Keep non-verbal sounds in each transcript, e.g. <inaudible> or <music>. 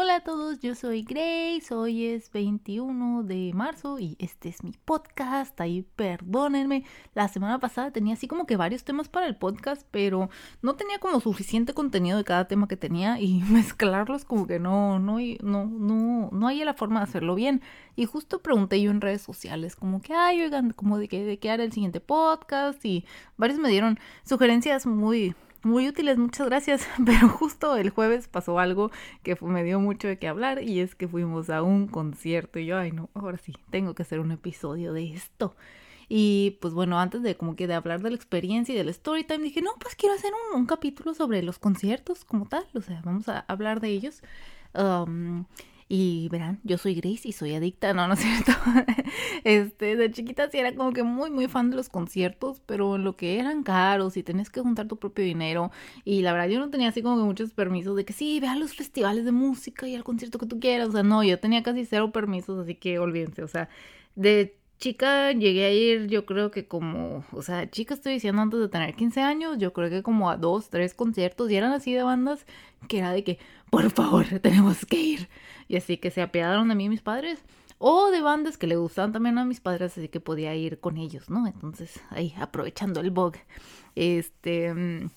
Hola a todos, yo soy Grace, hoy es 21 de marzo y este es mi podcast, ahí perdónenme, la semana pasada tenía así como que varios temas para el podcast, pero no tenía como suficiente contenido de cada tema que tenía y <laughs> mezclarlos como que no, no, no, no, no hay la forma de hacerlo bien. Y justo pregunté yo en redes sociales como que, ay, oigan, como de que, de qué hará el siguiente podcast y varios me dieron sugerencias muy muy útiles, muchas gracias. <laughs> Pero justo el jueves pasó algo que me dio mucho de qué hablar y es que fuimos a un concierto y yo, ay no, ahora sí, tengo que hacer un episodio de esto. Y pues bueno, antes de como que de hablar de la experiencia y del story time, dije, no, pues quiero hacer un, capítulo sobre los conciertos como tal, o sea, vamos a hablar de ellos. Um, y verán, yo soy Grace y soy adicta, no, no es cierto. <laughs> este, de chiquita sí era como que muy, muy fan de los conciertos, pero en lo que eran caros y tenés que juntar tu propio dinero. Y la verdad, yo no tenía así como que muchos permisos de que sí, ve a los festivales de música y al concierto que tú quieras. O sea, no, yo tenía casi cero permisos, así que olvídense. O sea, de chica llegué a ir, yo creo que como, o sea, chica estoy diciendo antes de tener 15 años, yo creo que como a dos, tres conciertos y eran así de bandas que era de que, por favor, <laughs> tenemos que ir. Y así que se apiadaron de mí mis padres. O de bandas que le gustaban también a mis padres, así que podía ir con ellos, ¿no? Entonces, ahí, aprovechando el bug. Este...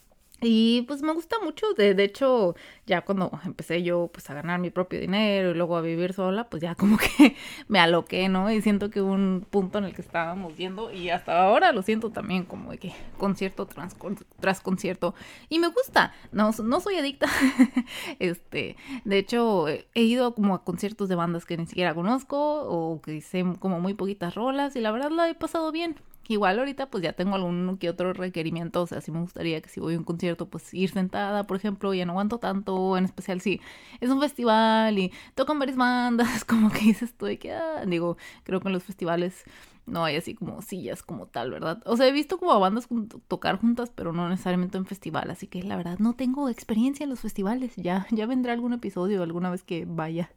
Y pues me gusta mucho, de, de, hecho, ya cuando empecé yo pues a ganar mi propio dinero y luego a vivir sola, pues ya como que <laughs> me aloqué, ¿no? Y siento que un punto en el que estábamos viendo y hasta ahora lo siento también como de que concierto tras, tras concierto. Y me gusta, no, no soy adicta. <laughs> este, de hecho, he ido como a conciertos de bandas que ni siquiera conozco o que sé como muy poquitas rolas y la verdad la he pasado bien. Igual ahorita pues ya tengo algún que otro requerimiento, o sea, sí me gustaría que si voy a un concierto pues ir sentada, por ejemplo, ya no aguanto tanto, en especial si es un festival y tocan varias bandas, <laughs> como que dices tú de que, ah, digo, creo que en los festivales no hay así como sillas como tal, ¿verdad? O sea, he visto como a bandas tocar juntas, pero no necesariamente en festival, así que la verdad no tengo experiencia en los festivales, ya, ya vendrá algún episodio alguna vez que vaya,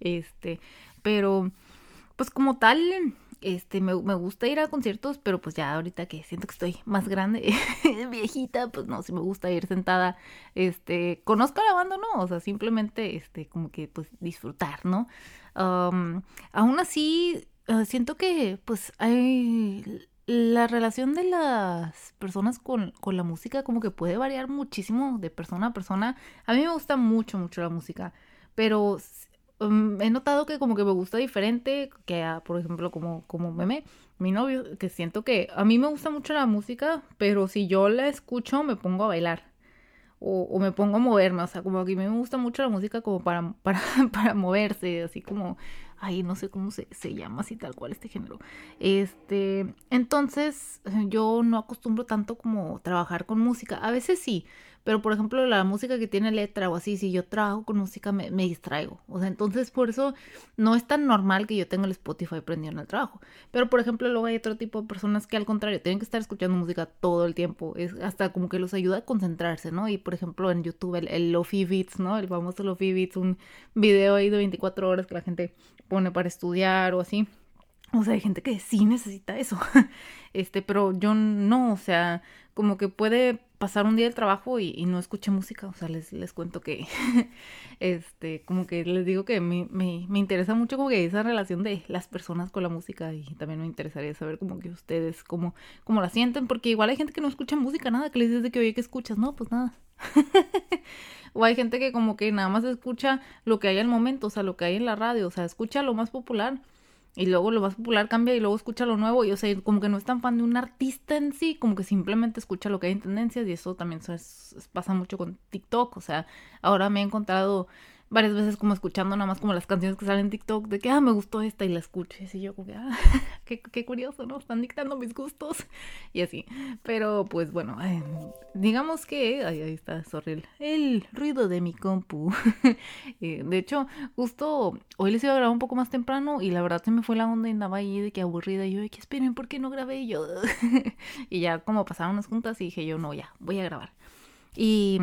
este, pero pues como tal este, me, me, gusta ir a conciertos, pero pues ya ahorita que siento que estoy más grande, <laughs> viejita, pues no, si me gusta ir sentada, este, conozco a la banda, no, o sea, simplemente, este, como que, pues, disfrutar, ¿no? aún así, ah, siento que, pues, hay, la relación de las personas con, con la música como que puede variar muchísimo de persona a persona. A mí me gusta mucho, mucho la música, pero Mm, he notado que como que me gusta diferente que a, por ejemplo, como, como meme, mi novio, que siento que a mí me gusta mucho la música, pero si yo la escucho me pongo a bailar. O, o me pongo a moverme, o sea, como que a mí me gusta mucho la música como para, <laughs> para, para moverse, así como, ay, no sé cómo se, se llama así tal cual este género. Este, entonces yo no acostumbro tanto como trabajar con música, a veces sí, pero por ejemplo, la música que tiene letra o así, si yo trabajo con música me, me, distraigo. O sea, entonces por eso no es tan normal que yo tenga el Spotify prendido en el trabajo. Pero por ejemplo, luego hay otro tipo de personas que al contrario tienen que estar escuchando música todo el tiempo. Es hasta como que los ayuda a concentrarse, ¿no? Y por ejemplo, en YouTube el, el Lofi Beats, ¿no? El famoso Lofi Beats, un video ahí de 24 horas que la gente pone para estudiar o así. O sea, hay gente que sí necesita eso. <laughs> Este, pero yo no, o sea, como que puede pasar un día del trabajo y, no escuche música. O sea, les, les cuento que, <laughs> este, como que les digo que me, me, me, interesa mucho como que esa relación de las personas con la música y también me interesaría saber como que ustedes, cómo, cómo la sienten, porque igual hay gente que no escucha música, nada, que les dices de que oye, que escuchas? No, pues nada. <laughs> o hay gente que como que nada más escucha lo que hay al momento, o sea, lo que hay en la radio, o sea, escucha lo más popular y luego lo más popular cambia y luego escucha lo nuevo y o sea, como que no es tan fan de un artista en sí, como que simplemente escucha lo que hay en tendencias y eso también pasa mucho con TikTok, o sea, ahora me he encontrado varias veces como escuchando nada más como las canciones que salen en TikTok de que, ah, me gustó esta y la escucho. Y yo como que, ah, <laughs> qué, qué, curioso, ¿no? Están dictando mis gustos <laughs> y así. Pero pues bueno, digamos que, ahí, ahí está, sorry, el, ruido de mi compu. <laughs> Eh, de hecho, justo hoy les iba a grabar un poco más temprano y la verdad se me fue la onda y andaba ahí de que aburrida. Y yo, de que esperen, ¿por qué no grabé? Yo, y ya como pasaron unas juntas y dije yo, no, ya, voy a grabar. Y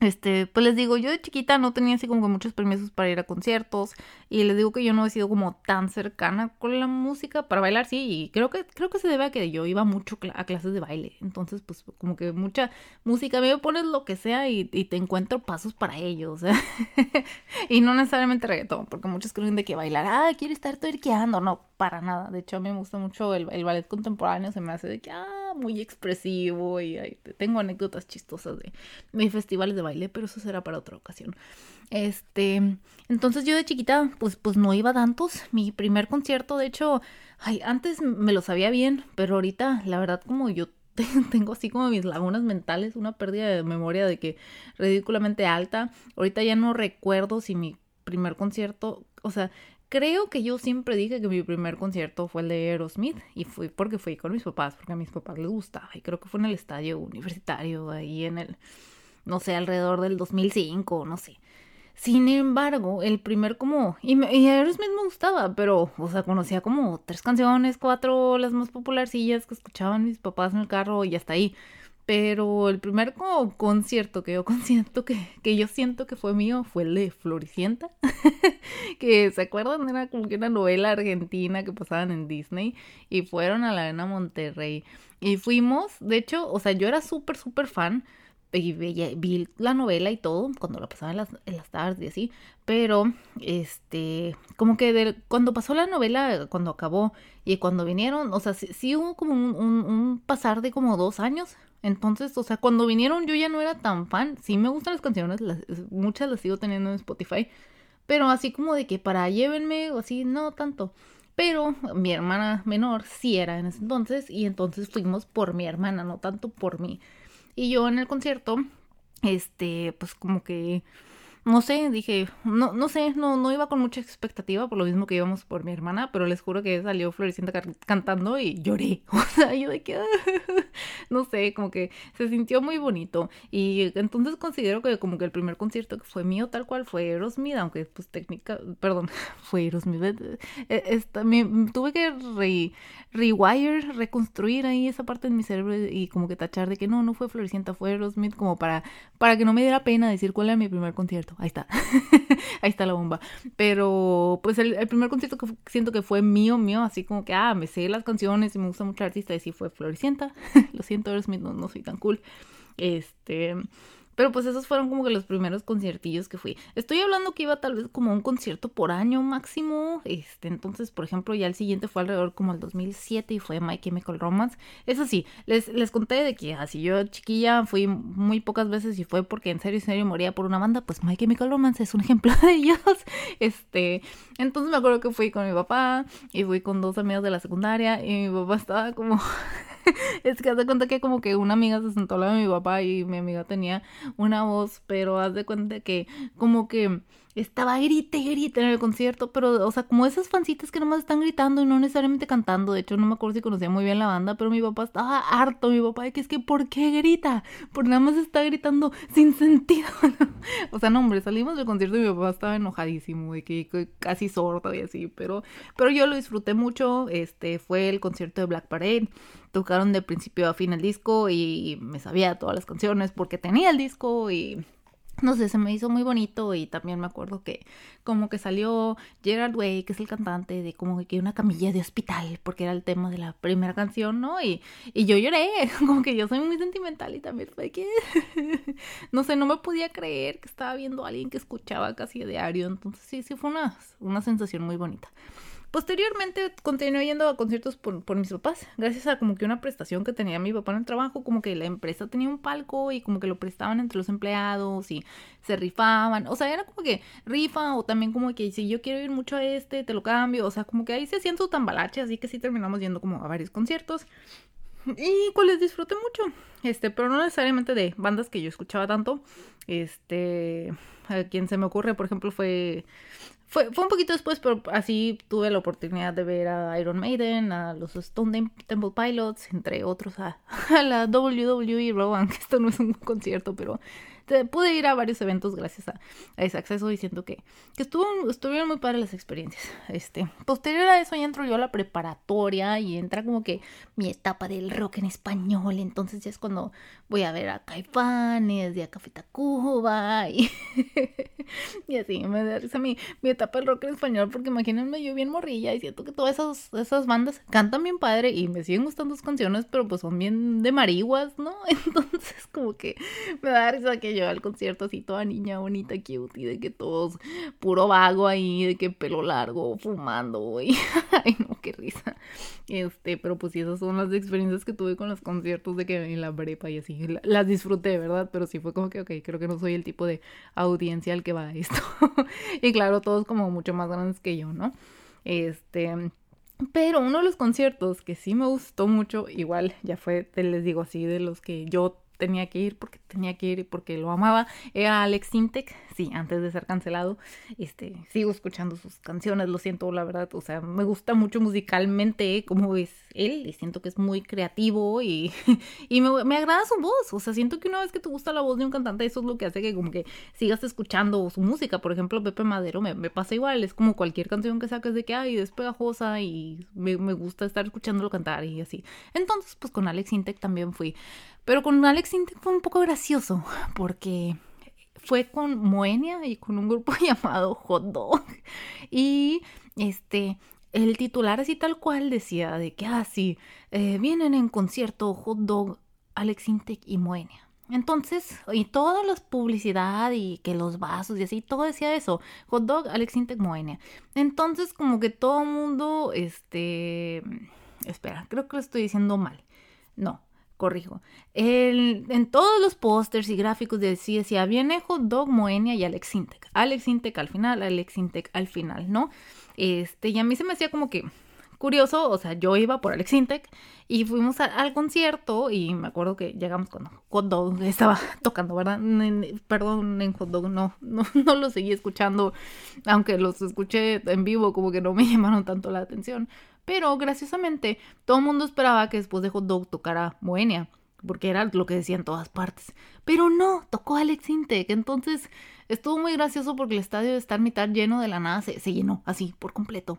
este, pues les digo, yo de chiquita no tenía así como que muchos permisos para ir a conciertos y les digo que yo no he sido como tan cercana con la música para bailar, sí, y creo que creo que se debe a que yo iba mucho a clases de baile, entonces pues como que mucha música, me pones lo que sea y, te encuentro pasos para ello, o sea, <laughs> y no necesariamente reggaetón, porque muchos creen de que bailar, ah, quiere estar tuerqueando, no, para nada, de hecho a mí me gusta mucho el, el ballet contemporáneo, se me hace de que, ah, muy expresivo y tengo anécdotas chistosas de mis festivales de baile pero eso será para otra ocasión. Este, entonces yo de chiquita, pues, pues no iba tantos. Mi primer concierto, de hecho, ay, antes me lo sabía bien, pero ahorita, la verdad, como yo <laughs> tengo así como mis lagunas mentales, una pérdida de memoria de que ridículamente alta. Ahorita ya no recuerdo si mi primer concierto, o sea, creo que yo siempre dije que mi primer concierto fue el de Aerosmith y fui porque fui con mis papás, porque a mis papás les gustaba y creo que fue en el estadio universitario, ahí en el no sé, alrededor del 2005, no sé. Sin embargo, el primer como... Y, y Aerosmith me gustaba, pero, o sea, conocía como tres canciones, cuatro, las más popularcillas que escuchaban mis papás en el carro y hasta ahí. Pero el primer como concierto que yo <laughs> siento que, que yo siento que fue mío fue el de Floricienta. <laughs> que se acuerdan, era como que una novela argentina que pasaban en Disney. Y fueron a la Arena Monterrey. Y fuimos, de hecho, o sea, yo era súper, súper fan y vi, la novela y todo cuando la pasaba en las, en las tardes y así, pero este, como que cuando pasó la novela, cuando acabó y cuando vinieron, o sea, sí, hubo como un, un, pasar de como dos años, entonces, o sea, cuando vinieron yo ya no era tan fan, sí me gustan las canciones, muchas las sigo teniendo en Spotify, pero así como de que para llévenme o así, no tanto. Pero mi hermana menor sí era en ese entonces y entonces fuimos por mi hermana, no tanto por mí. Y yo en el concierto, este, pues como que no sé, dije, no, no sé, no, no iba con mucha expectativa, por lo mismo que íbamos por mi hermana, pero les juro que salió Floricienta cantando y lloré. <laughs> O sea, yo de que, <laughs> no sé, como que se sintió muy bonito. Y entonces considero que como que el primer concierto que fue mío tal cual fue Aerosmith, aunque pues técnica, perdón, <laughs> fue Aerosmith. Eh, eh, tuve que re, rewire, reconstruir ahí esa parte de mi cerebro y como que tachar de que no, no fue Floricienta, fue Aerosmith, como para, para que no me diera pena decir cuál era mi primer concierto. Ahí está. <laughs> Ahí está la bomba. Pero pues el, primer concierto que siento que fue mío, mío, así como que, ah, me sé las canciones y me gusta mucho el artista, y sí fue Floricienta. <laughs> Lo siento, Aerosmith, no, no soy tan cool. Este... Pero pues esos fueron como que los primeros conciertillos que fui. Estoy hablando que iba tal vez como un concierto por año máximo. Este, entonces, por ejemplo, ya el siguiente fue alrededor como el 2007 y fue My Chemical Romance. Eso sí, les, les conté de que así yo chiquilla fui muy pocas veces y fue porque en serio, en serio moría por una banda. Pues My Chemical Romance es un ejemplo <laughs> de ellos. Este, entonces me acuerdo que fui con mi papá y fui con dos amigas de la secundaria y mi papá estaba como <laughs> es que haz de cuenta que como que una amiga se sentó al lado de mi papá y mi amiga tenía una voz, pero haz de cuenta que como que estaba grite y grite en el concierto, pero, o sea, como esas fancitas que nomás están gritando y no necesariamente cantando. De hecho, no me acuerdo si conocía muy bien la banda, pero mi papá estaba harto. Mi papá, de que es que, ¿por qué grita? Porque nada más está gritando sin sentido. <laughs> o sea, no, hombre, salimos del concierto y mi papá estaba enojadísimo, de que, casi sordo y así, pero, pero yo lo disfruté mucho. Este fue el concierto de Black Parade. Tocaron de principio a fin el disco y me sabía todas las canciones porque tenía el disco y no sé, se me hizo muy bonito y también me acuerdo que como que salió Gerard Way, que es el cantante de como que una camilla de hospital, porque era el tema de la primera canción, ¿no? Y, y yo lloré, <laughs> como que yo soy muy sentimental y también fue que, <laughs> no sé, no me podía creer que estaba viendo a alguien que escuchaba casi a diario, entonces sí, sí fue una, una sensación muy bonita. Posteriormente continué yendo a conciertos por, mis papás, gracias a como que una prestación que tenía mi papá en el trabajo, como que la empresa tenía un palco y como que lo prestaban entre los empleados y se rifaban, o sea, era como que rifa o también como que si yo quiero ir mucho a este, te lo cambio, o sea, como que ahí se hacían su tambalache, así que sí terminamos yendo como a varios conciertos y cuales disfruté mucho, este, pero no necesariamente de bandas que yo escuchaba tanto, este, a quien se me ocurre, por ejemplo, fue fue, fue un poquito después, pero así tuve la oportunidad de ver a Iron Maiden, a los Stone Temple Pilots, entre otros, a, <laughs> la WWE Rowan, que esto no es un concierto, pero pude ir a varios eventos gracias a, ese acceso diciendo que, que estuvo, estuvieron muy padres las experiencias. Este, posterior a eso ya entro yo a la preparatoria y entra como que mi etapa del rock en español, entonces ya es cuando voy a ver a Caifanes y a Café Tacuba y, <laughs> y así me da risa mi, mi etapa del rock en español porque imagínense yo bien morrilla y siento que todas esas, esas bandas cantan bien padre y me siguen gustando sus canciones pero pues son bien de marihuas, ¿no? <laughs> Entonces como que me da risa que yo al concierto así toda niña bonita, cute y de que todos puro vago ahí, de que pelo largo, fumando, güey. <laughs> Ay no, <laughs> qué risa. Este, pero pues sí, esas son las experiencias que tuve con los conciertos de que en la brepa y así. Las disfruté, ¿verdad? Pero sí fue como que, ok, creo que no soy el tipo de audiencia al que va esto. <laughs> y claro, todos como mucho más grandes que yo, ¿no? Este... Pero uno de los conciertos que sí me gustó mucho, igual ya fue, te les digo así, de los que yo tenía que ir porque tenía que ir porque lo amaba, era Alex Intec, sí, antes de ser cancelado, este, sigo escuchando sus canciones, lo siento, la verdad, o sea, me gusta mucho musicalmente como es él y siento que es muy creativo y, <laughs> y me, me, agrada su voz, o sea, siento que una vez que te gusta la voz de un cantante, eso es lo que hace que como que sigas escuchando su música, por ejemplo, Pepe Madero me, me pasa igual, es como cualquier canción que saques de que, ay, es pegajosa y me, me gusta estar escuchándolo cantar y así. Entonces, pues con Alex Intec también fui. Pero con Alex Intec fue un poco gracioso porque fue con Moenia y con un grupo <laughs> llamado Hot Dog. Y este, el titular así tal cual decía de que, ah, sí, eh, vienen en concierto Hot Dog, Alex Intec y Moenia. Entonces, y toda la publicidad y que los vasos y así, todo decía eso. Hot Dog, Alex Intec, Moenia. Entonces, como que todo mundo, este... Espera, creo que lo estoy diciendo mal. No, corrijo. en todos los pósters y gráficos decía, decía viene Hot Dog, Moenia y Alex Intec. Alex Intec al final, Alex Intec al final, ¿no? Este, y a mí se me hacía como que curioso, o sea, yo iba por Alex Intec y fuimos al concierto y me acuerdo que llegamos cuando Hot Dog <laughs> estaba tocando, ¿verdad? perdón, en Hot Dog no, <laughs> no, no lo seguí escuchando, aunque los escuché en vivo, como que no me <laughs> llamaron tanto la atención. Pero graciosamente, todo el mundo esperaba que después de Hot Dog tocara Moenia, porque era lo que decía en todas partes. Pero no, tocó Alex Intec. Entonces estuvo muy gracioso porque el estadio de estar mitad lleno de la nada se, se llenó así por completo.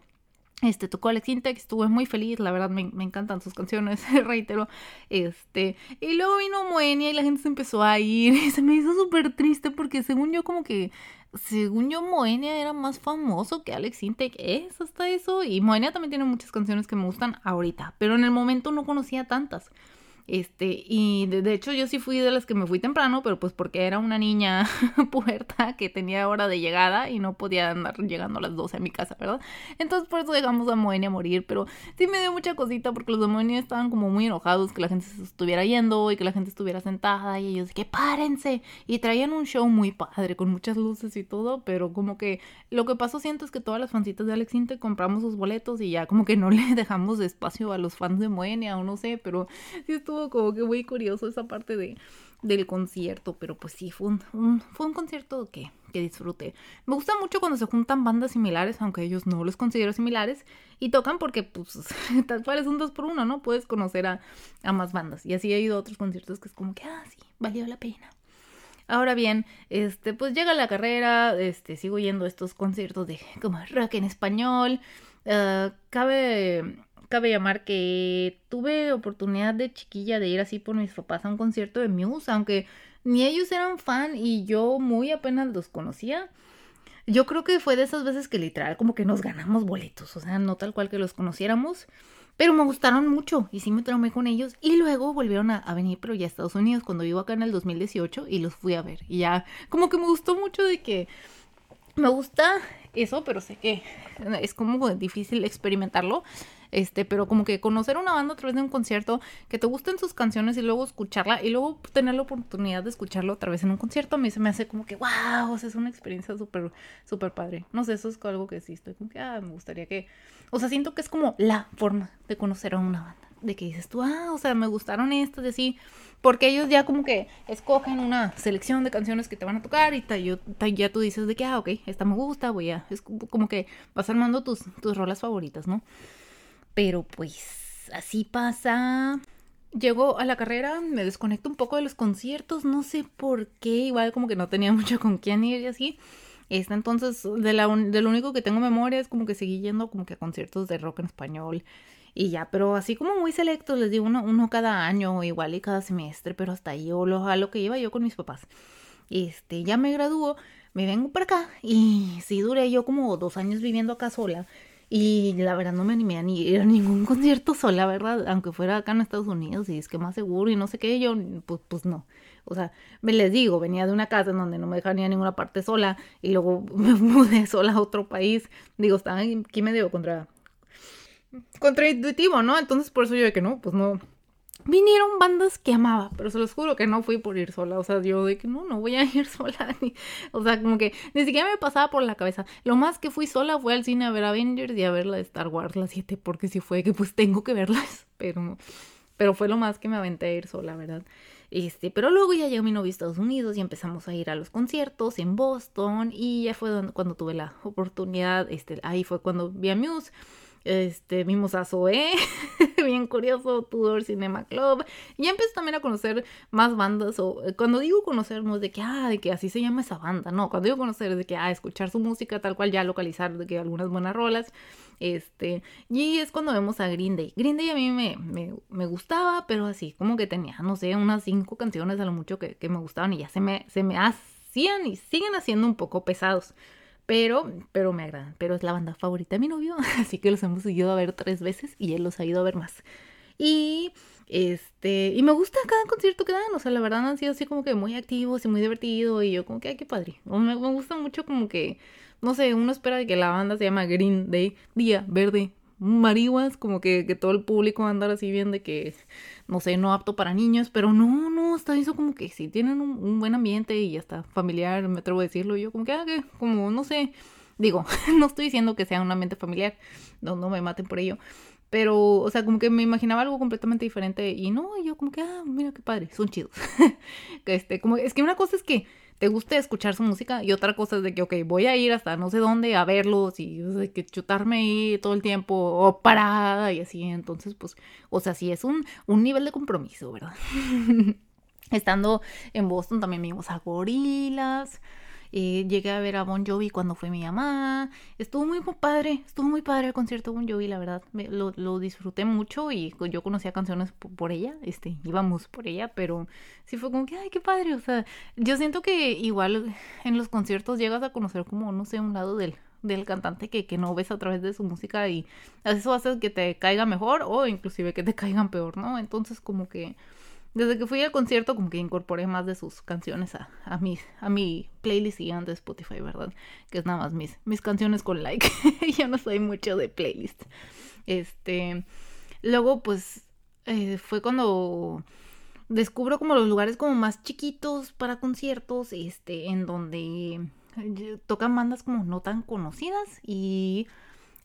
Este, tocó Alex Intec, estuve muy feliz, la verdad me, me, encantan sus canciones, <laughs> reitero. Este, y luego vino Moenia y la gente se empezó a ir <laughs> y se me hizo súper triste porque según yo como que según yo, Moenia era más famoso que Alex Intec. Es hasta eso. Y Moenia también tiene muchas canciones que me gustan ahorita. Pero en el momento no conocía tantas. Este, y de, hecho yo sí fui de las que me fui temprano, pero pues porque era una niña <laughs> puerta que tenía hora de llegada y no podía andar llegando a las 12 a mi casa, ¿verdad? Entonces por eso dejamos a Moenia morir, pero sí me dio mucha cosita porque los de Moenia estaban como muy enojados que la gente se estuviera yendo y que la gente estuviera sentada y ellos que párense y traían un show muy padre con muchas luces y todo, pero como que lo que pasó siento es que todas las fancitas de Alex Inte compramos sus boletos y ya como que no <laughs> le dejamos espacio a los fans de Moenia o no sé, pero sí estuvo como que muy curioso esa parte de, del concierto, pero pues sí, fue un, fue un concierto que, que disfruté. Me gusta mucho cuando se juntan bandas similares, aunque ellos no los considero similares, y tocan porque pues <laughs> tal cual es un dos por uno, ¿no? Puedes conocer a, a más bandas. Y así he ido a otros conciertos que es como que, ah, sí, valió la pena. Ahora bien, este, pues llega la carrera, este, sigo yendo a estos conciertos de como rock en español. Uh, cabe cabe llamar que tuve oportunidad de chiquilla de ir así por mis papás a un concierto de Muse, aunque ni ellos eran fan y yo muy apenas los conocía. Yo creo que fue de esas veces que literal como que nos ganamos boletos, o sea, no tal cual que los conociéramos, pero me gustaron mucho y sí me traumé con ellos y luego volvieron a, a, venir, pero ya a Estados Unidos cuando vivo acá en el 2018 y los fui a ver y ya como que me gustó mucho de que me gusta eso, pero sé que es como difícil experimentarlo. Este, pero como que conocer una banda a través de un concierto, que te gusten sus canciones y luego escucharla y luego tener la oportunidad de escucharlo otra vez en un concierto, a mí se me hace como que, wow, o sea, es una experiencia súper, súper padre. No sé, eso es algo que sí estoy como que, ah, me gustaría que, o sea, siento que es como la forma de conocer a una banda, de que dices tú, ah, o sea, me gustaron estas y así, porque ellos ya como que escogen una selección de canciones que te van a tocar y ya tú dices de que, ah, ok, esta me gusta, voy a, es como que vas armando tus, tus rolas favoritas, ¿no? Pero pues así pasa. Llego a la carrera, me desconecto un poco de los conciertos, no sé por qué, igual como que no tenía <laughs> mucho con quién ir y así. Este, entonces, de, la, de lo único que tengo memoria es como que seguí yendo como que a conciertos de rock en español y ya, pero así como muy selectos, les digo, uno, uno cada año, igual y cada semestre, pero hasta ahí, o lo, a lo que iba yo con mis papás. Este, ya me graduó, me vengo para acá y sí duré yo como dos años viviendo acá sola. Y la verdad no me animé a ni ir a ningún <laughs> concierto sola, ¿verdad? Aunque fuera acá en Estados Unidos y es que más seguro y no sé qué, yo pues, pues no. O sea, me les digo, venía de una casa en donde no me dejaban ir a ninguna parte sola y luego <laughs> me mudé sola a otro país. Digo, estaba aquí medio contra contraintuitivo, ¿no? Entonces por eso yo de que no, pues no. Vinieron bandas que amaba, pero se los juro que no fui por ir sola. O sea, yo de que no, no voy a <laughs> ir sola. Ni, o sea, como que ni siquiera me pasaba por la cabeza. Lo más que fui sola fue al cine a ver Avengers y a ver la de Star Wars, la 7, porque si fue que pues tengo que verlas. <laughs> Pero, pero fue lo más que me aventé a ir sola, ¿verdad? Este, pero luego ya llegó mi novio a Estados Unidos y empezamos a ir a los conciertos en Boston y ya fue cuando tuve la oportunidad, este, ahí fue cuando vi a Muse este, vimos a Zoe, <laughs> bien curioso, Tudor Cinema Club. Y empecé también a conocer más bandas. O eh, cuando digo conocer, no es de que, ah, de que así se llama esa banda. No, cuando digo conocer es de que, ah, escuchar su música tal cual, ya localizar de que algunas buenas rolas. Este, y es cuando vemos a Green Day. Green Day a mí me, me, me gustaba, pero así, como que tenía, no sé, unas cinco canciones a lo mucho que, que me gustaban y ya se me, se me hacían y siguen haciendo un poco pesados. Pero, pero me agradan. Pero es la banda favorita de mi novio. <laughs> Así que los hemos ido a ver tres veces y él los ha ido a ver más. Y este, y me gusta cada concierto que dan, o sea, la verdad han sido así como que muy activos y muy divertidos y yo como que, ay, qué padre. Me, me gusta mucho como que, no sé, uno espera de que la banda se llama Green Day, Día Verde, marihuas, como que, que todo el público va a andar así bien de que, no sé, no apto para niños, pero no, no, está eso como que sí tienen un, buen ambiente y hasta familiar, me atrevo a decirlo yo, como que, ah, que como, no sé, digo, <laughs> no estoy diciendo que sea un ambiente familiar, no, no me maten por ello, pero, o sea, como que me imaginaba algo completamente diferente y no, yo como que, ah, mira qué padre, son chidos. <laughs> este, como, es que una cosa es que te guste escuchar su música y otra cosa es de que, ok, voy a ir hasta no sé dónde a verlos y que chutarme ahí todo el tiempo o parada y así, entonces pues, o sea, sí es un, un nivel de compromiso, ¿verdad? <laughs> Estando en Boston también vimos a gorilas, eh, llegué a ver a Bon Jovi cuando fue mi mamá. Estuvo muy padre, estuvo muy padre el concierto de Bon Jovi, la verdad. lo, lo, disfruté mucho y yo conocía canciones por, ella, este, íbamos por ella, pero sí fue como que, ay, qué padre. O sea, yo siento que igual en los conciertos llegas a conocer como, no sé, un lado del, del cantante que, que no ves a través de su música y eso hace que te caiga mejor o inclusive que te caigan peor, ¿no? Entonces como que desde que fui al concierto, como que incorporé más de sus canciones a, a, mi, a mi playlist gigante de Spotify, ¿verdad? Que es nada más mis, mis canciones con like. <laughs> Yo no soy mucho de playlist. Este. Luego, pues. Eh, fue cuando descubro como los lugares como más chiquitos para conciertos. Este. En donde eh, tocan bandas como no tan conocidas. Y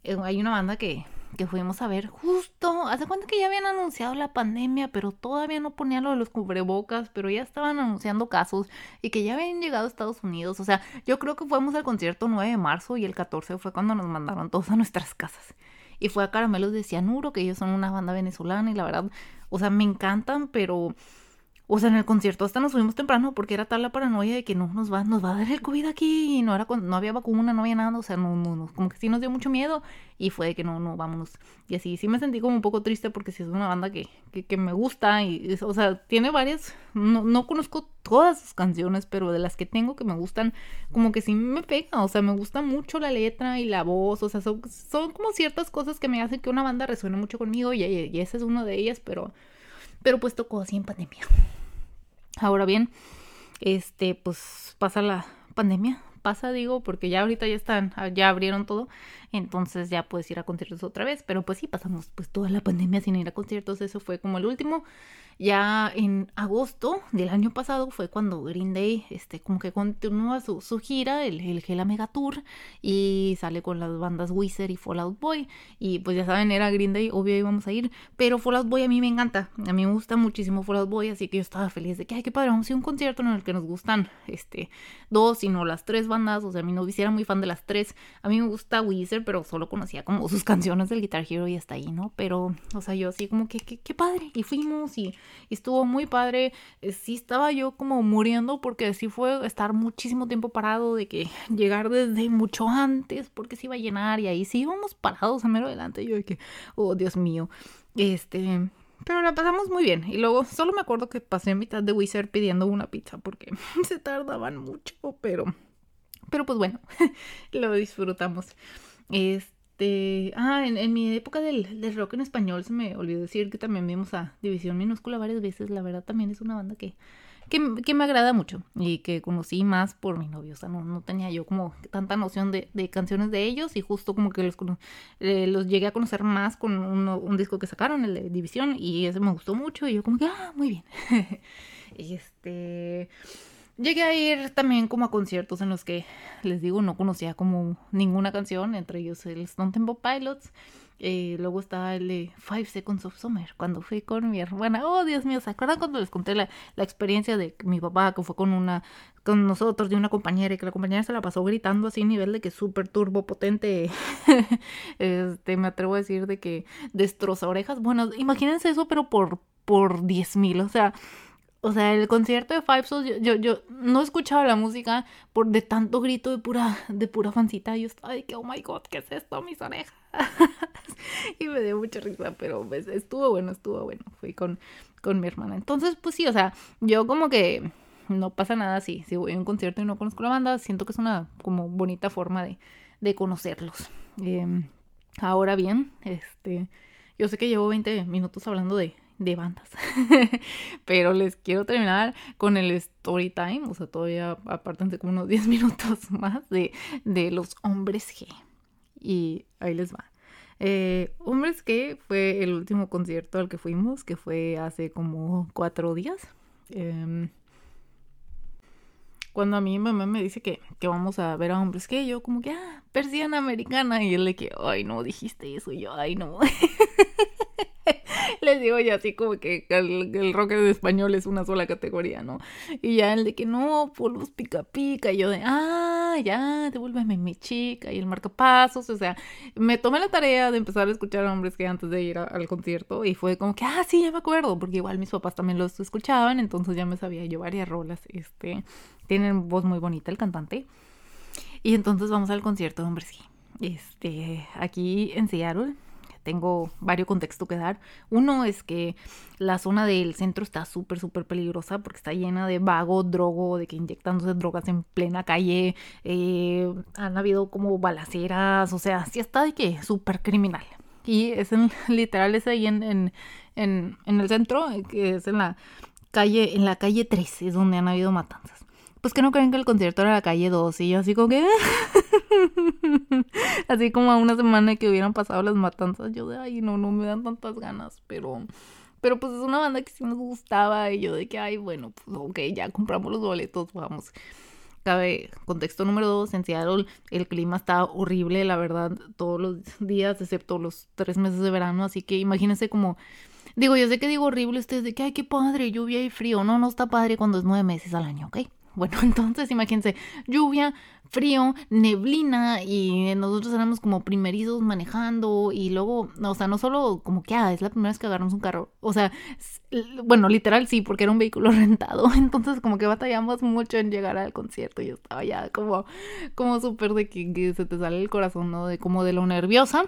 eh, hay una banda que que fuimos a ver justo, hace cuenta que ya habían anunciado la pandemia, pero todavía no ponían lo de los cubrebocas, pero ya estaban anunciando casos y que ya habían llegado a Estados Unidos. O sea, yo creo que fuimos al concierto 9 de marzo y el 14 fue cuando nos mandaron todos a nuestras casas. Y fue a Caramelos de Cianuro, que ellos son una banda venezolana y la verdad, o sea, me encantan, pero o sea, en el concierto hasta nos fuimos temprano porque era tal la paranoia de que no nos va, nos va a dar el COVID aquí y no era no había vacuna, no había nada, o sea, no, no, no, como que sí nos dio mucho miedo y fue de que no, no, vámonos. Y así, sí me sentí como un poco triste porque sí es una banda que, que, me gusta y, o sea, tiene varias, no, no conozco todas sus canciones, pero de las que tengo que me gustan, como que sí me pega, o sea, me gusta mucho la letra y la voz, o sea, son, son como ciertas cosas que me hacen que una banda resuene mucho conmigo y, y, y esa es una de ellas, pero, pero pues tocó así en pandemia. Ahora bien, este, pues pasa la pandemia, pasa, digo, porque ya ahorita ya están, ya abrieron todo, entonces ya puedes ir a conciertos otra vez, pero pues sí, pasamos pues toda la pandemia sin ir a conciertos, eso fue como el último, ya en agosto del año pasado fue cuando Green Day este, como que continúa su, su gira, el, el Gela Mega Tour, y sale con las bandas Wizard y Fallout Boy. Y pues ya saben, era Green Day, obvio íbamos a ir, pero Fallout Boy a mí me encanta, a mí me gusta muchísimo Fallout Boy, así que yo estaba feliz de que, ay, qué padre, vamos a ir a un concierto en el que nos gustan este, dos, sino las tres bandas o sea, mi novio era muy fan de las tres. A mí me gusta Weezer, pero solo conocía como sus <laughs> canciones del Guitar Hero y hasta ahí, ¿no? Pero, o sea, yo así como que, qué padre. Y fuimos y, estuvo muy padre. Eh, sí estaba yo como muriendo porque sí fue estar muchísimo tiempo parado, de que <laughs> llegar desde mucho antes porque se iba a llenar y ahí sí íbamos parados a mero adelante. Yo de que, oh, Dios mío. Este, pero la pasamos muy bien. Y luego solo me acuerdo que pasé a mitad de Wizard pidiendo una pizza porque <laughs> se tardaban mucho, pero. Pero pues bueno, lo disfrutamos. Este. Ah, en, mi época del, rock en español se me olvidó decir que también vimos a División Minúscula varias veces. La verdad también es una banda que que, me agrada mucho y que conocí más por mi novio. O sea, no, no tenía yo como tanta noción de, de, canciones de ellos y justo como que los, eh, los llegué a conocer más con un disco que sacaron, el de División, y ese me gustó mucho y yo como que, ah, muy bien. <laughs> este... Llegué a ir también como a conciertos en los que, les digo, no conocía como ninguna canción, entre ellos el Stone Temple Pilots. Eh, luego estaba el de Five Seconds of Summer, cuando fui con mi hermana. Oh, Dios mío, ¿se acuerdan cuando les conté la, la experiencia de mi papá que fue con una, con nosotros, de una compañera, y que la compañera se la pasó gritando así a nivel de que súper turbo potente? <laughs> este, me atrevo a decir de que destroza orejas. Bueno, imagínense eso, pero por, por diez mil, o sea o sea, el concierto de Five Souls, yo, yo, yo, no escuchaba la música por de tanto grito de pura, de pura fancita. Yo estaba de que, oh my god, ¿qué es esto? Mis orejas. <laughs> y me dio mucha risa, pero pues, estuvo bueno, estuvo bueno. Fui con, con mi hermana. Entonces, pues sí, o sea, yo como que no pasa nada si, si voy a un concierto y no conozco la banda, siento que es una como bonita forma de, de conocerlos. Em, ahora bien, este, yo sé que llevo 20 minutos hablando de de bandas. <laughs> Pero les quiero terminar con el story time, o sea, todavía aparte como unos <laughs> 10 minutos más de, de los hombres G. Y ahí les va. Eh, hombres G fue el último concierto al que fuimos, que fue hace como cuatro días. Em, cuando a mi mamá me dice que, que, vamos a ver a hombres que yo como que, ah, persiana americana, y él le que, ay, no dijiste eso, y yo, ay, no. <laughs> Les digo ya así como que el, rock en español es una sola categoría, ¿no? Y ya el de que no, polvos pica pica, y yo de, ah, ya, devuélveme mi chica, y el marcapasos, o sea, me tomé la tarea de empezar a escuchar a hombres que antes de ir al concierto, y fue como que, ah, sí, ya me acuerdo, porque igual mis papás también los escuchaban, entonces ya me sabía yo varias rolas, este, tienen voz muy bonita el cantante. Y entonces vamos al concierto de hombres, sí. Este, aquí en Seattle, tengo varios contextos que dar. Uno es que la zona del centro está súper, súper peligrosa porque está llena de vagos, drogo, de que inyectándose drogas en plena calle. Eh, han habido como balaceras, o sea, sí está de que súper criminal. Y es en, <laughs> literal, es ahí en, en, en, el centro, que es en la calle, en la calle 3, es donde han habido matanzas pues que no creen que el concierto era la calle 2 y yo así como que <laughs> así como a una semana que hubieran pasado las matanzas yo de ay no no me dan tantas ganas pero pero pues es una banda que sí nos gustaba y yo de que ay bueno pues ok ya compramos los boletos vamos cabe contexto número 2 en Seattle el clima está horrible la verdad todos los días excepto los tres meses de verano así que imagínense como digo yo sé que digo horrible ustedes de que ay qué padre lluvia y frío no no está padre cuando es nueve meses al año ¿ok? Bueno, <laughs> entonces imagínense, lluvia, frío, neblina y nosotros éramos como primerizos manejando y luego, o sea, no solo como que, ah, es la primera vez que agarramos un carro, o sea, bueno, literal sí, porque era un vehículo <laughs> rentado, entonces como que batallamos mucho en llegar al concierto y yo estaba ya como, como súper de que, que se te sale el corazón, ¿no? De como de lo nerviosa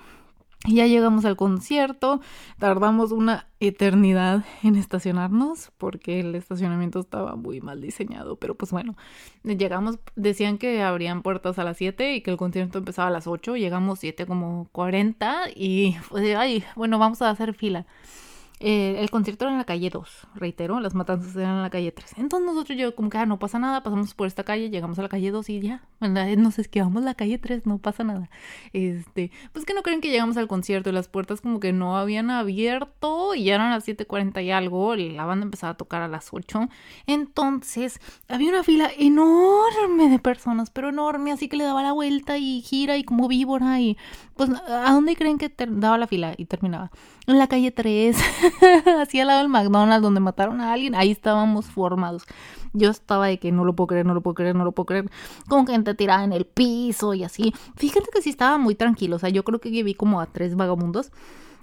ya llegamos al concierto, tardamos una eternidad en estacionarnos porque el estacionamiento estaba muy mal diseñado, pero pues bueno, llegamos, decían que abrían puertas a las 7 y que el concierto empezaba a las 8, llegamos 7 como 40 y pues, ay, bueno, vamos a hacer fila. Eh, el concierto era en la calle 2, reitero, las matanzas eran en la calle 3. Entonces nosotros yo como que, ah, no pasa nada, pasamos por esta calle, llegamos a la calle 2 y ya, nos esquivamos la calle 3, no pasa nada. Este, pues que no creen que llegamos al concierto y las puertas como que no habían abierto y ya eran las 7.40 y algo, la banda empezaba a tocar a las 8. Entonces había una fila enorme de personas, pero enorme, así que le daba la vuelta y gira y como víbora y pues ¿a dónde creen que daba la fila y terminaba? En la calle 3. <laughs> <laughs> así al lado del McDonald's donde mataron a alguien, ahí estábamos formados. yo estaba de que no lo puedo creer, no lo puedo creer, no lo puedo creer, con gente tirada en el piso y así. Fíjate que sí estaba muy tranquilo, o sea, yo creo que vi como a tres vagabundos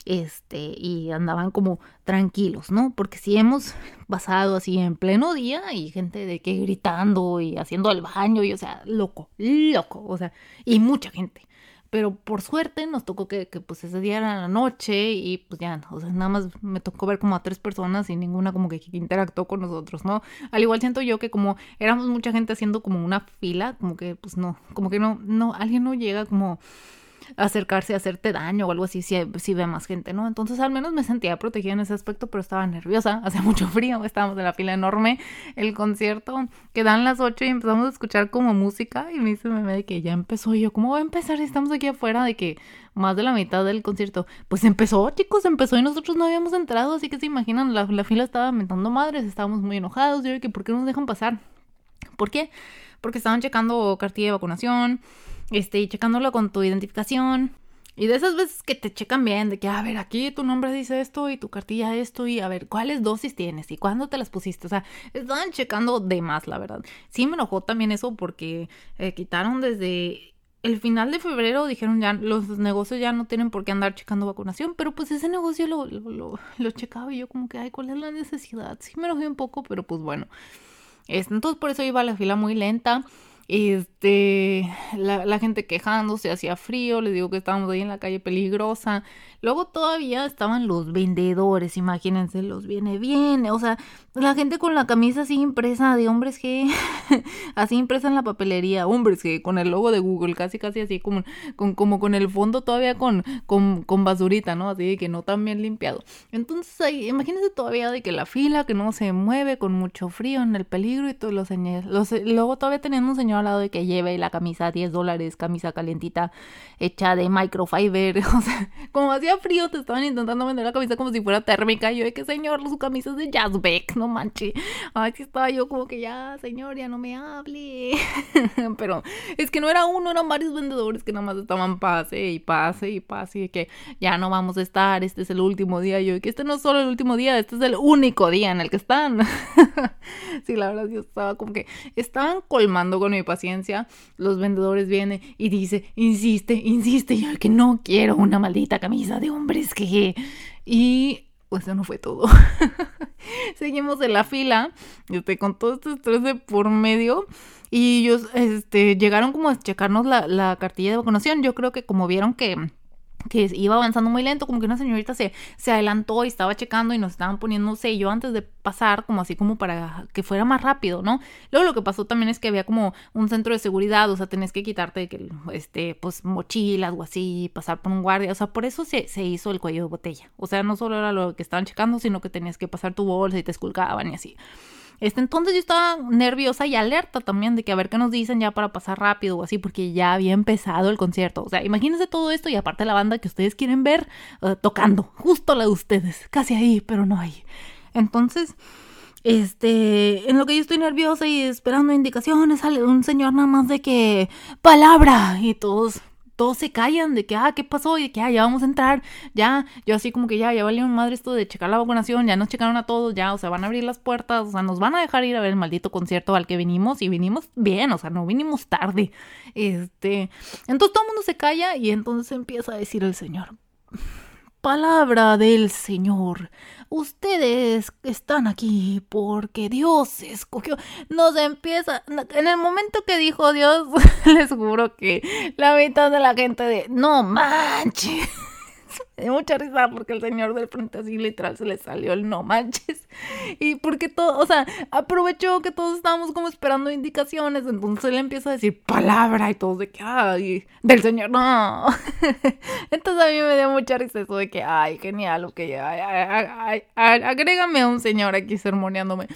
este, y andaban como tranquilos, ¿no? Porque si hemos pasado así en pleno día y gente de que gritando y haciendo el baño y, o sea, loco, loco, o sea, y mucha gente. Pero por suerte nos tocó que, que pues ese día era la noche y pues ya, o sea, nada más me tocó ver como a tres personas y ninguna como que interactuó con nosotros, ¿no? Al igual siento yo que como éramos mucha gente haciendo como una fila, como que pues no, como que no, no, alguien no llega como acercarse a hacerte daño o algo así si, si ve más gente, ¿no? Entonces al menos me sentía protegida en ese aspecto, pero estaba nerviosa, <laughs> hacía mucho frío, estábamos en la fila enorme, el concierto quedan las 8 y empezamos a escuchar como música y me dice meme de que ya empezó y yo, ¿cómo va a empezar? Estamos aquí afuera de que más de la mitad del concierto, pues empezó, chicos, empezó y nosotros no habíamos entrado, así que se imaginan, la, la fila estaba mentando madres, estábamos muy enojados, yo que ¿por qué nos dejan pasar? ¿Por qué? Porque estaban checando cartilla de vacunación, este, checándolo con tu identificación. Y de esas veces que te checan bien, de que, a ver, aquí tu nombre dice esto y tu cartilla esto y a ver, ¿cuáles dosis tienes y cuándo te las pusiste? O sea, estaban checando de más, la verdad. Sí me enojó también eso porque eh, quitaron desde el final de febrero, dijeron ya, los negocios ya no tienen por qué andar checando vacunación, pero pues ese negocio lo, lo, lo, checaba y yo como que, ay, ¿cuál es la necesidad? Sí me enojé un poco, pero pues bueno. Este, entonces por eso iba la fila muy lenta. Este, la, la, gente quejándose, hacía frío, les digo que estábamos ahí en la calle peligrosa. Luego todavía estaban los vendedores, imagínense, los viene bien, o sea, la gente con la camisa así impresa de hombres que, <laughs> así impresa en la papelería, hombres que con el logo de Google, casi casi así como con, como con el fondo todavía con, con, con basurita, ¿no? Así que no tan bien limpiado. Entonces ahí, imagínense todavía de que la fila que no se mueve con mucho frío en el peligro y todos los señores, los, luego todavía teniendo un señor al lado de que lleve la camisa 10 dólares, camisa calientita hecha de microfiber, <laughs> o sea, como hacía frío te estaban intentando vender la camisa como si fuera térmica, y yo de que señor, su camisa es de Jazzbeck, no manche, ay, estaba yo como que ya, señor, ya no me hable, <laughs> pero es que no era uno, eran varios vendedores que nada más estaban pase y pase y pase, y que ya no vamos a estar, este es el último día, yo de que este no es solo el último día, este es el único día en el que están, <laughs> sí, la verdad yo estaba como que estaban colmando con mi paciencia, los vendedores vienen y dice, insiste, insiste, yo que no quiero una maldita camisa de hombres que... Y pues eso no fue todo. <laughs> Seguimos en la fila, este, con todo este estrés de por medio. Y ellos este, llegaron como a checarnos la, la cartilla de vacunación. Yo creo que como vieron que que iba avanzando muy lento, como que una señorita se, se adelantó y estaba checando y nos estaban poniendo sello antes de pasar, como así como para que fuera más rápido, ¿no? Luego lo que pasó también es que había como un centro de seguridad, o sea, tenés que quitarte que, este, pues mochilas o así, pasar por un guardia, o sea, por eso se, se hizo el cuello de botella, o sea, no solo era lo que estaban checando, sino que tenías que pasar tu bolsa y te esculcaban y así. Este, entonces yo estaba nerviosa y alerta también de que a ver qué nos dicen ya para pasar rápido o así, porque ya había empezado el concierto. O sea, imagínense todo esto y aparte la banda que ustedes quieren ver uh, tocando, justo la de ustedes, casi ahí, pero no ahí. Entonces, este, en lo que yo estoy nerviosa y esperando indicaciones, sale un señor nada más de que palabra y todos todos se callan de que, ah, ¿qué pasó? Y de que, ah, ya vamos a entrar, ya, yo así como que ya, ya valió madre esto de checar la vacunación, ya nos checaron a todos, ya, o sea, van a abrir las puertas, o sea, nos van a dejar ir a ver el maldito concierto al que vinimos y vinimos bien, o sea, no vinimos tarde. Este, entonces todo el mundo se calla y entonces empieza a decir el señor, palabra del Señor. Ustedes están aquí porque Dios escogió. Nos empieza. En el momento que dijo Dios, <laughs> les juro que la mitad de la gente de. No manches. <laughs> Me mucha risa porque el señor del frente así literal se le salió el no manches. <laughs> Y porque todo, o sea, aprovechó que todos estábamos como esperando indicaciones, entonces él empieza a decir palabra y todos de que, ay, del señor, no. <laughs> Entonces a mí me dio mucha risa eso de que, ay, genial, ok, ay, agrégame a un señor aquí sermoneándome.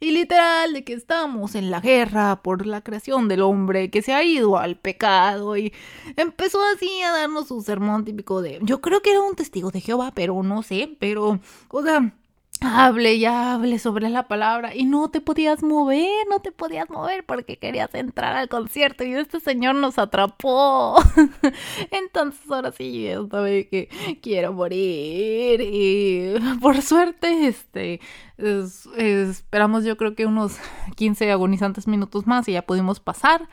Y literal, de que estamos en la guerra por la creación del hombre que se ha ido al pecado. Y empezó así a darnos su sermón típico de. Yo creo que era un testigo de Jehová, pero no sé. Pero, o sea, hable y hable sobre la palabra y no te podías mover, no te podías mover porque querías entrar al concierto y este señor nos atrapó. <laughs> Entonces ahora sí, yo estaba que quiero morir y por suerte, este, esperamos yo creo que unos 15 agonizantes minutos más y ya pudimos pasar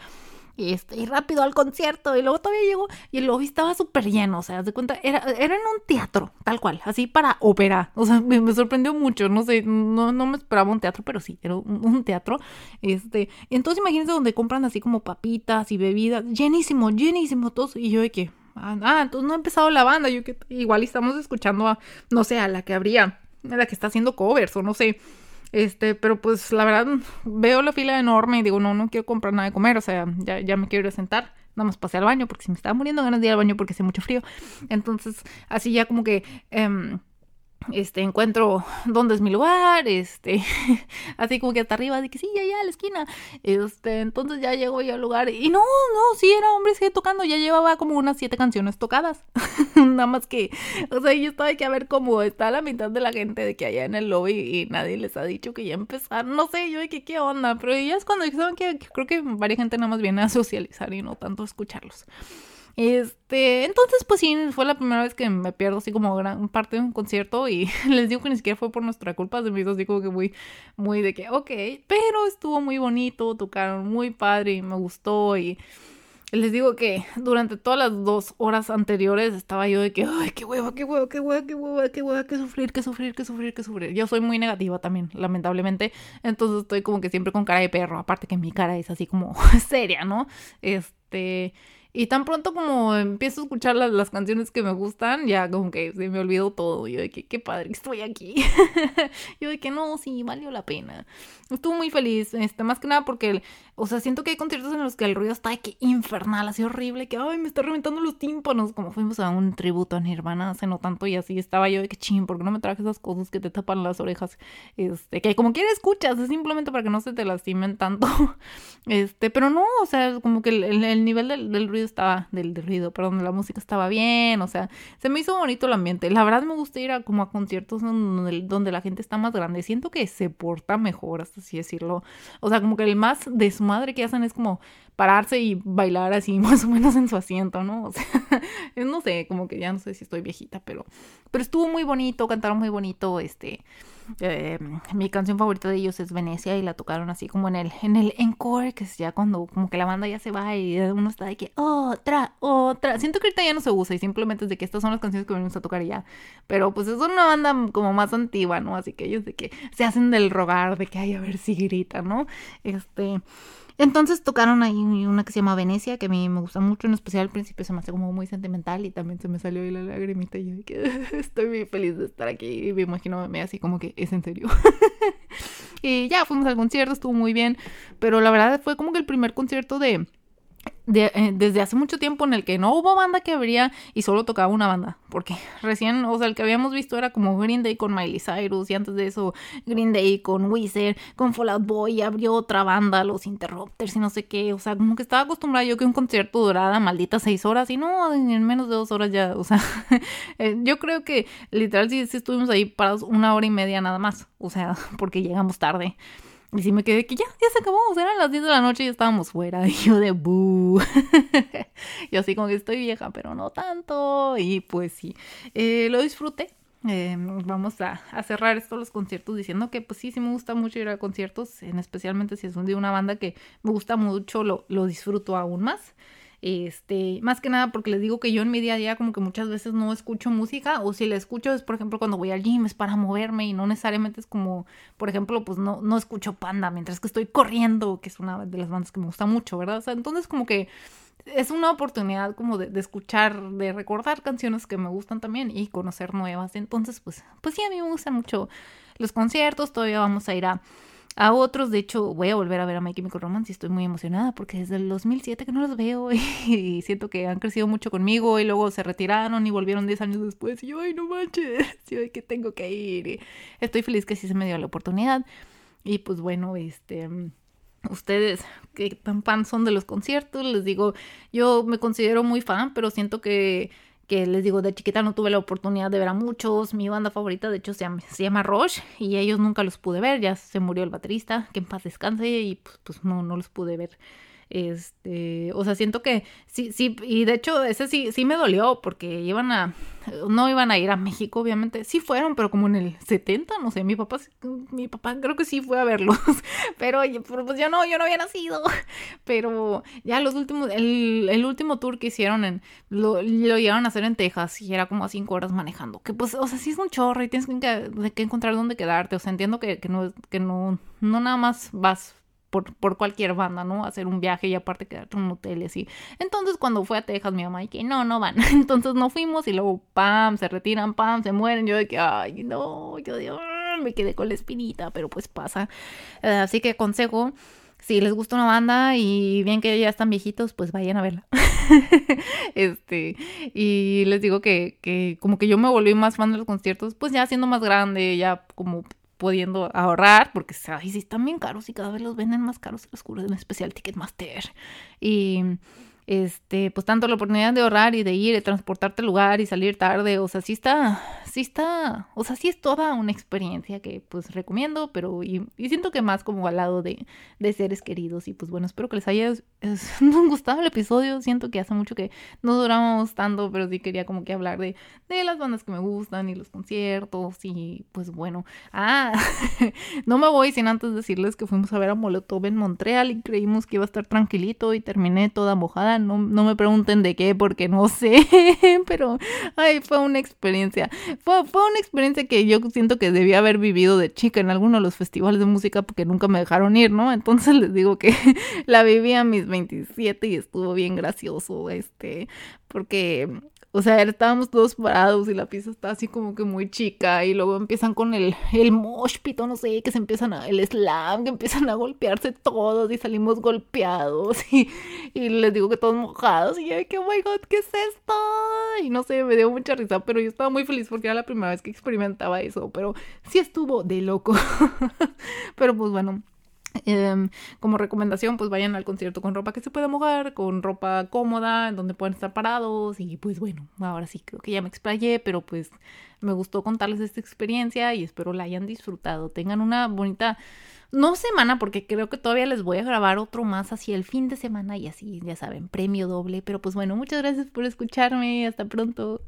y, este, y rápido al concierto. Y luego todavía llegó y el lobby estaba súper lleno. O sea, de cuenta, era, era en un teatro, tal cual, así para ópera. O sea, <laughs> me, sorprendió mucho. No sé, no, no me esperaba un teatro, pero sí, era un, teatro. Este, entonces imagínense donde compran así como papitas y bebidas, llenísimo, llenísimo todos. Y yo de que, ah, ah, entonces no ha empezado la banda. Yo que igual estamos escuchando a, no sé, a la que habría, a la que está haciendo covers o no sé. Este, pero pues la verdad veo la fila enorme y digo, no, no quiero comprar nada de comer, o sea, ya, ya me quiero ir a sentar. Nada más pasé al baño porque si me estaba muriendo ganas de ir al baño porque hace mucho frío. Entonces, así ya como que... Em, este, encuentro dónde es mi lugar, este, <laughs> así como que hasta arriba, de que sí, allá a la esquina, este, entonces ya llego yo al lugar y no, no, sí era hombres que tocando, ya llevaba como unas siete canciones tocadas, <laughs> nada más que, o sea, yo estaba de que a ver cómo está la mitad de la gente de que allá en el lobby y nadie les ha dicho que ya empezaron, no sé, yo de que qué onda, pero ya es cuando dijeron que, creo que varias gente nada más viene a socializar y no tanto a escucharlos. Este, entonces, pues sí, fue la primera vez que me pierdo así como gran parte de un concierto y <laughs> les digo que ni siquiera fue por nuestra culpa, se me hizo así como que muy, muy de que, ok, pero estuvo muy bonito, tocaron muy padre y me gustó y les digo que durante todas las dos horas anteriores estaba yo de que, ay, qué hueva, qué hueva, qué hueva, qué hueva, qué hueva, qué sufrir, qué sufrir, qué sufrir, qué sufrir. Yo soy muy negativa también, lamentablemente. Entonces estoy como que siempre con cara de perro, aparte que mi cara es así como <laughs> seria, ¿no? Este, y tan pronto como empiezo a escuchar las, las, canciones que me gustan, ya como que se me olvidó todo. Yo de que qué padre estoy aquí. <laughs> yo de que no, sí, valió la pena. Estuve muy feliz, este, más que nada porque, o sea, siento que hay conciertos en los que el ruido está de que infernal, así horrible, que ay, me está reventando los tímpanos. Como fuimos a un tributo a Nirvana hace no tanto y así estaba yo de que ching, ¿por qué no me traje esas cosas que te tapan las orejas? Este, que como quiera escuchas, es simplemente para que no se te lastimen tanto. <laughs> este, pero no, o sea, como que el, el, nivel del, ruido estaba, del, ruido, perdón, la música estaba bien, o sea, se me hizo bonito el ambiente. La verdad me gusta ir a como a conciertos donde, donde la gente está más grande. Siento que se porta mejor, hasta así decirlo. O sea, como que el más desmadre que hacen es como pararse y bailar así <laughs> más o menos en su asiento, ¿no? O sea, <laughs> no sé, como que ya no sé si estoy viejita, pero, pero estuvo muy bonito, cantaron muy bonito, este, eh, mi canción favorita de ellos es Venecia y la tocaron así como en el, en el encore, que es ya cuando como que la banda ya se va y uno está de que otra, otra. Siento que ahorita ya no se usa y simplemente es de que estas son las canciones que venimos a tocar ya. Pero pues es una banda como más antigua, ¿no? Así que ellos de que se hacen del rogar, de que ay, a ver si grita, ¿no? Este... Entonces tocaron ahí una que se llama Venecia, que a mí me gusta mucho, en especial al principio se me hace como muy sentimental y también se me salió ahí la lagrimita y yo que <laughs> estoy muy feliz de estar aquí y me imagino me así como que es en serio. <laughs> y ya fuimos al concierto, estuvo muy bien, pero la verdad fue como que el primer concierto de eh, desde hace mucho tiempo en el que no hubo banda que abría y solo tocaba una banda. Porque <laughs> recién, o sea, el que habíamos visto era como Green Day con Miley Cyrus y antes de eso Green Day con Wizard, con Fallout Boy y abrió otra banda, los Interrupters y no sé qué. O sea, como que estaba acostumbrada yo que un concierto durara maldita seis horas y no, en menos de dos horas ya, o sea, <laughs> eh, yo creo que literal sí, sí estuvimos ahí parados una hora y media nada más. O sea, <laughs> porque llegamos tarde. Y sí me quedé que ya, ya se acabó, eran las 10 de la noche y estábamos fuera. <laughs> Y yo de buh. <laughs> yo así como que estoy vieja, pero no tanto. Y pues sí, eh, lo disfruté. Eh, vamos a, cerrar estos los conciertos diciendo que pues sí, sí me gusta mucho ir a conciertos, en especialmente si es un de una banda que me gusta mucho, lo, lo disfruto aún más. Este, más que nada porque les digo que yo en mi día a día como que muchas veces no escucho música o si la escucho es por ejemplo cuando voy al gym es para moverme y no necesariamente es como, por ejemplo, pues no, no escucho Panda mientras que estoy corriendo, que es una de las bandas que me gusta mucho, ¿verdad? O sea, entonces como que es una oportunidad como de, de, escuchar, de recordar canciones que me gustan también y conocer nuevas. Entonces, pues, pues sí, a mí me gustan mucho los conciertos. Todavía vamos a ir a a otros. De hecho, voy a volver a ver a My Chemical Romance y estoy muy emocionada porque desde el 2007 que no los veo <laughs> y, siento que han crecido mucho conmigo y luego se retiraron y volvieron 10 años después y yo, ay, no manches, <laughs> yo que tengo que ir. estoy feliz que sí se me dio la oportunidad. Y pues bueno, este ustedes que tan fan son de los conciertos, les digo, yo me considero muy fan, pero siento que que les digo, de chiquita no tuve la oportunidad de ver a muchos. Mi banda favorita, de hecho, se llama, se llama Rush y ellos nunca los pude ver. Ya se murió el baterista, que en paz descanse y pues, pues no, no los pude ver. Este, o sea, siento que sí, sí, y de hecho ese sí, sí me dolió porque iban a, no iban a ir a México, obviamente. Sí fueron, pero como en el 70, no sé, mi papá, mi papá creo que sí fue a verlos, <laughs> pero, pues yo no, yo no había nacido. <laughs> Pero ya los últimos, el, el último tour que hicieron en, lo, lo llevaron a hacer en Texas y era como a cinco horas manejando. Que pues, o sea, sí es un chorro y tienes que, que encontrar dónde quedarte. O sea, entiendo que, que no, que no, no nada más vas por, por, cualquier banda, ¿no? Hacer un viaje y aparte quedarte en un hotel y así. Entonces cuando fue a Texas mi mamá y que no, no van. <laughs> Entonces no fuimos y luego pam, se retiran, pam, se mueren. Yo de que, ay, no, yo de, ah", me quedé con la espinita, pero pues pasa. Eh, así que consejo, si les gusta una banda y bien que ya están viejitos, pues vayan a verla. <laughs> este, y les digo que, que como que yo me volví más fan de los conciertos, pues ya siendo más grande, ya como pudiendo ahorrar, porque ay, sí están bien caros y cada vez los venden más caros, los curos en especial Ticketmaster. Y este, pues tanto la oportunidad de ahorrar y de ir, de transportarte al lugar y salir tarde, o sea, sí está, sí está, o sea, sí es toda una experiencia que pues recomiendo, pero y, siento que más como al lado de, de, seres queridos y pues bueno, espero que les haya <laughs> gustado el episodio, siento que hace mucho que no duramos tanto, pero sí quería como que hablar de, de las bandas que me gustan y los conciertos y pues bueno, ah, <laughs> no me voy sin antes decirles que fuimos a ver a Molotov en Montreal y creímos que iba a estar tranquilito y terminé toda mojada no, me pregunten de qué porque no <laughs> sé, pero ay, fue una experiencia. Fue, fue una experiencia que yo siento que debía haber vivido de chica en alguno de los festivales de música porque nunca me dejaron ir, ¿no? Entonces <laughs> les digo que <laughs> la viví a mis 27 y estuvo bien gracioso, este, porque o sea, estábamos todos parados y la pieza está así como que muy chica y luego empiezan con el, el mosh no sé, que se empiezan a, el slam, que empiezan a golpearse todos y salimos golpeados <laughs> y, y les digo que todos mojados y yo, que oh my god, ¿qué es esto? Y no sé, me dio mucha risa, pero yo estaba muy feliz porque era la primera vez que experimentaba eso, pero sí estuvo de loco. <laughs> pero pues bueno, Em, como recomendación, pues vayan al concierto con ropa que se pueda mojar, con ropa cómoda, en donde puedan estar parados. Y pues bueno, ahora sí creo que ya me explayé, pero pues me gustó contarles esta experiencia y espero la hayan disfrutado. Tengan una bonita, no semana, porque creo que todavía les voy a grabar otro más hacia el fin de semana y así, ya saben, premio doble. Pero pues bueno, muchas gracias por escucharme. Hasta pronto.